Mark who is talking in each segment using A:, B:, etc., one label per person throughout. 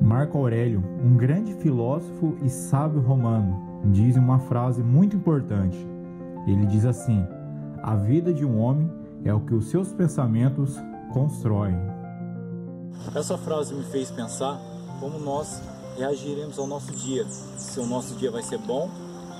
A: Marco Aurélio, um grande filósofo e sábio romano, diz uma frase muito importante. Ele diz assim: A vida de um homem é o que os seus pensamentos constroem.
B: Essa frase me fez pensar como nós reagiremos ao nosso dia. Se o nosso dia vai ser bom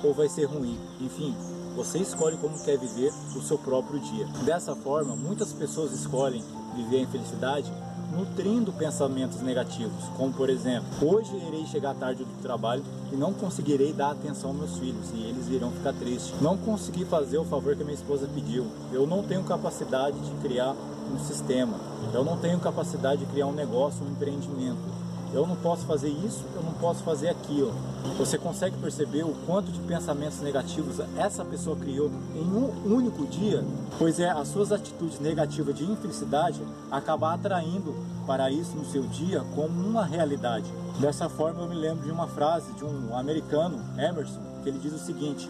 B: ou vai ser ruim. Enfim, você escolhe como quer viver o seu próprio dia. Dessa forma, muitas pessoas escolhem viver em felicidade nutrindo pensamentos negativos, como por exemplo, hoje irei chegar tarde do trabalho e não conseguirei dar atenção aos meus filhos e eles irão ficar tristes. Não consegui fazer o favor que minha esposa pediu. Eu não tenho capacidade de criar um sistema. Eu não tenho capacidade de criar um negócio, um empreendimento eu não posso fazer isso, eu não posso fazer aquilo. Você consegue perceber o quanto de pensamentos negativos essa pessoa criou em um único dia? Pois é, as suas atitudes negativas de infelicidade acabam atraindo para isso no seu dia como uma realidade. Dessa forma, eu me lembro de uma frase de um americano, Emerson, que ele diz o seguinte: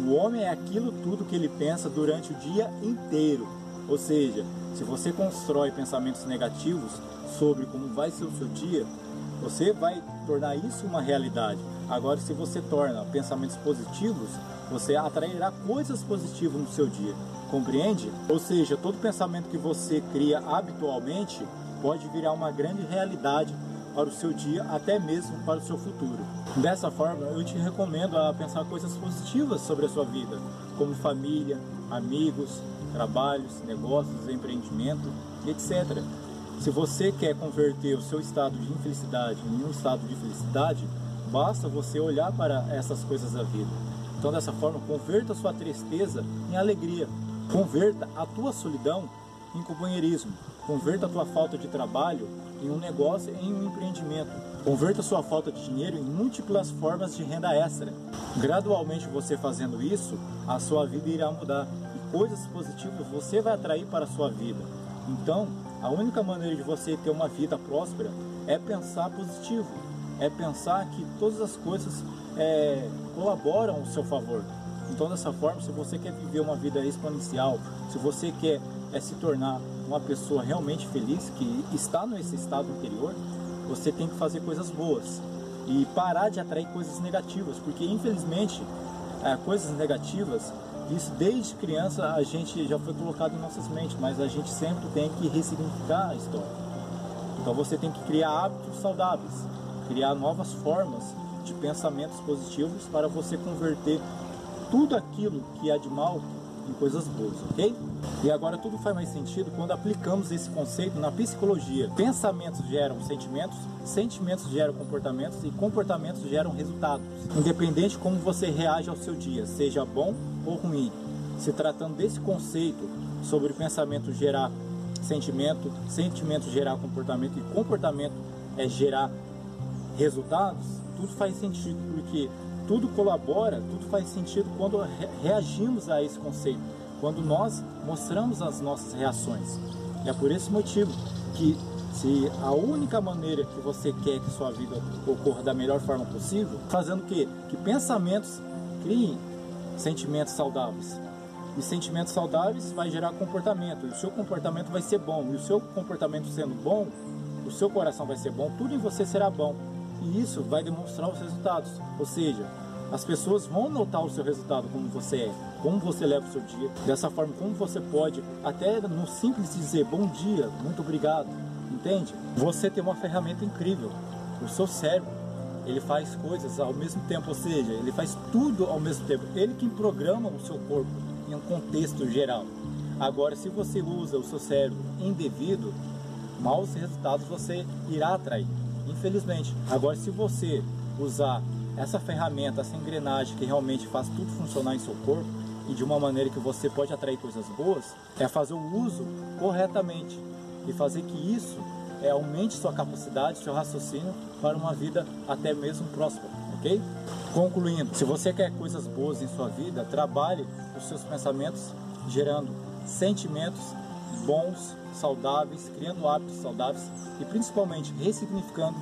B: O homem é aquilo tudo que ele pensa durante o dia inteiro. Ou seja, se você constrói pensamentos negativos sobre como vai ser o seu dia, você vai tornar isso uma realidade. Agora, se você torna pensamentos positivos, você atrairá coisas positivas no seu dia. Compreende? Ou seja, todo pensamento que você cria habitualmente pode virar uma grande realidade para o seu dia, até mesmo para o seu futuro. Dessa forma, eu te recomendo a pensar coisas positivas sobre a sua vida, como família, amigos, trabalhos, negócios, empreendimento, etc. Se você quer converter o seu estado de infelicidade em um estado de felicidade, basta você olhar para essas coisas da vida. Então, dessa forma, converta a sua tristeza em alegria. Converta a tua solidão em companheirismo. Converta a tua falta de trabalho em um negócio, em um empreendimento. Converta a sua falta de dinheiro em múltiplas formas de renda extra. Gradualmente você fazendo isso, a sua vida irá mudar e coisas positivas você vai atrair para a sua vida. Então, a única maneira de você ter uma vida próspera é pensar positivo, é pensar que todas as coisas é, colaboram ao seu favor. Então, dessa forma, se você quer viver uma vida exponencial, se você quer é, se tornar uma pessoa realmente feliz, que está nesse estado anterior, você tem que fazer coisas boas e parar de atrair coisas negativas, porque infelizmente é, coisas negativas isso desde criança a gente já foi colocado em nossas mentes, mas a gente sempre tem que ressignificar a história. Então você tem que criar hábitos saudáveis, criar novas formas de pensamentos positivos para você converter tudo aquilo que há de mal em coisas boas, ok? E agora tudo faz mais sentido quando aplicamos esse conceito na psicologia. Pensamentos geram sentimentos, sentimentos geram comportamentos e comportamentos geram resultados. Independente de como você reage ao seu dia, seja bom ou ruim. Se tratando desse conceito sobre pensamento gerar sentimento, sentimento gerar comportamento e comportamento é gerar resultados, tudo faz sentido porque tudo colabora, tudo faz sentido quando reagimos a esse conceito, quando nós mostramos as nossas reações. É por esse motivo que se a única maneira que você quer que sua vida ocorra da melhor forma possível, fazendo o quê? Que pensamentos criem sentimentos saudáveis. E sentimentos saudáveis vai gerar comportamento. E o seu comportamento vai ser bom. E o seu comportamento sendo bom, o seu coração vai ser bom, tudo em você será bom. E isso vai demonstrar os resultados. Ou seja, as pessoas vão notar o seu resultado, como você é, como você leva o seu dia. Dessa forma, como você pode, até no simples dizer bom dia, muito obrigado, entende? Você tem uma ferramenta incrível, o seu cérebro ele faz coisas ao mesmo tempo, ou seja, ele faz tudo ao mesmo tempo. Ele que programa o seu corpo em um contexto geral. Agora, se você usa o seu cérebro indevido, maus resultados você irá atrair, infelizmente. Agora, se você usar essa ferramenta, essa engrenagem que realmente faz tudo funcionar em seu corpo e de uma maneira que você pode atrair coisas boas, é fazer o uso corretamente e fazer que isso é, aumente sua capacidade, seu raciocínio para uma vida até mesmo próspera, ok? Concluindo, se você quer coisas boas em sua vida, trabalhe os seus pensamentos gerando sentimentos bons, saudáveis, criando hábitos saudáveis e principalmente ressignificando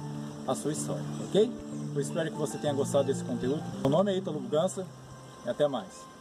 B: a sua história, ok? Eu espero que você tenha gostado desse conteúdo. Meu nome é Ítalo Bugança e até mais.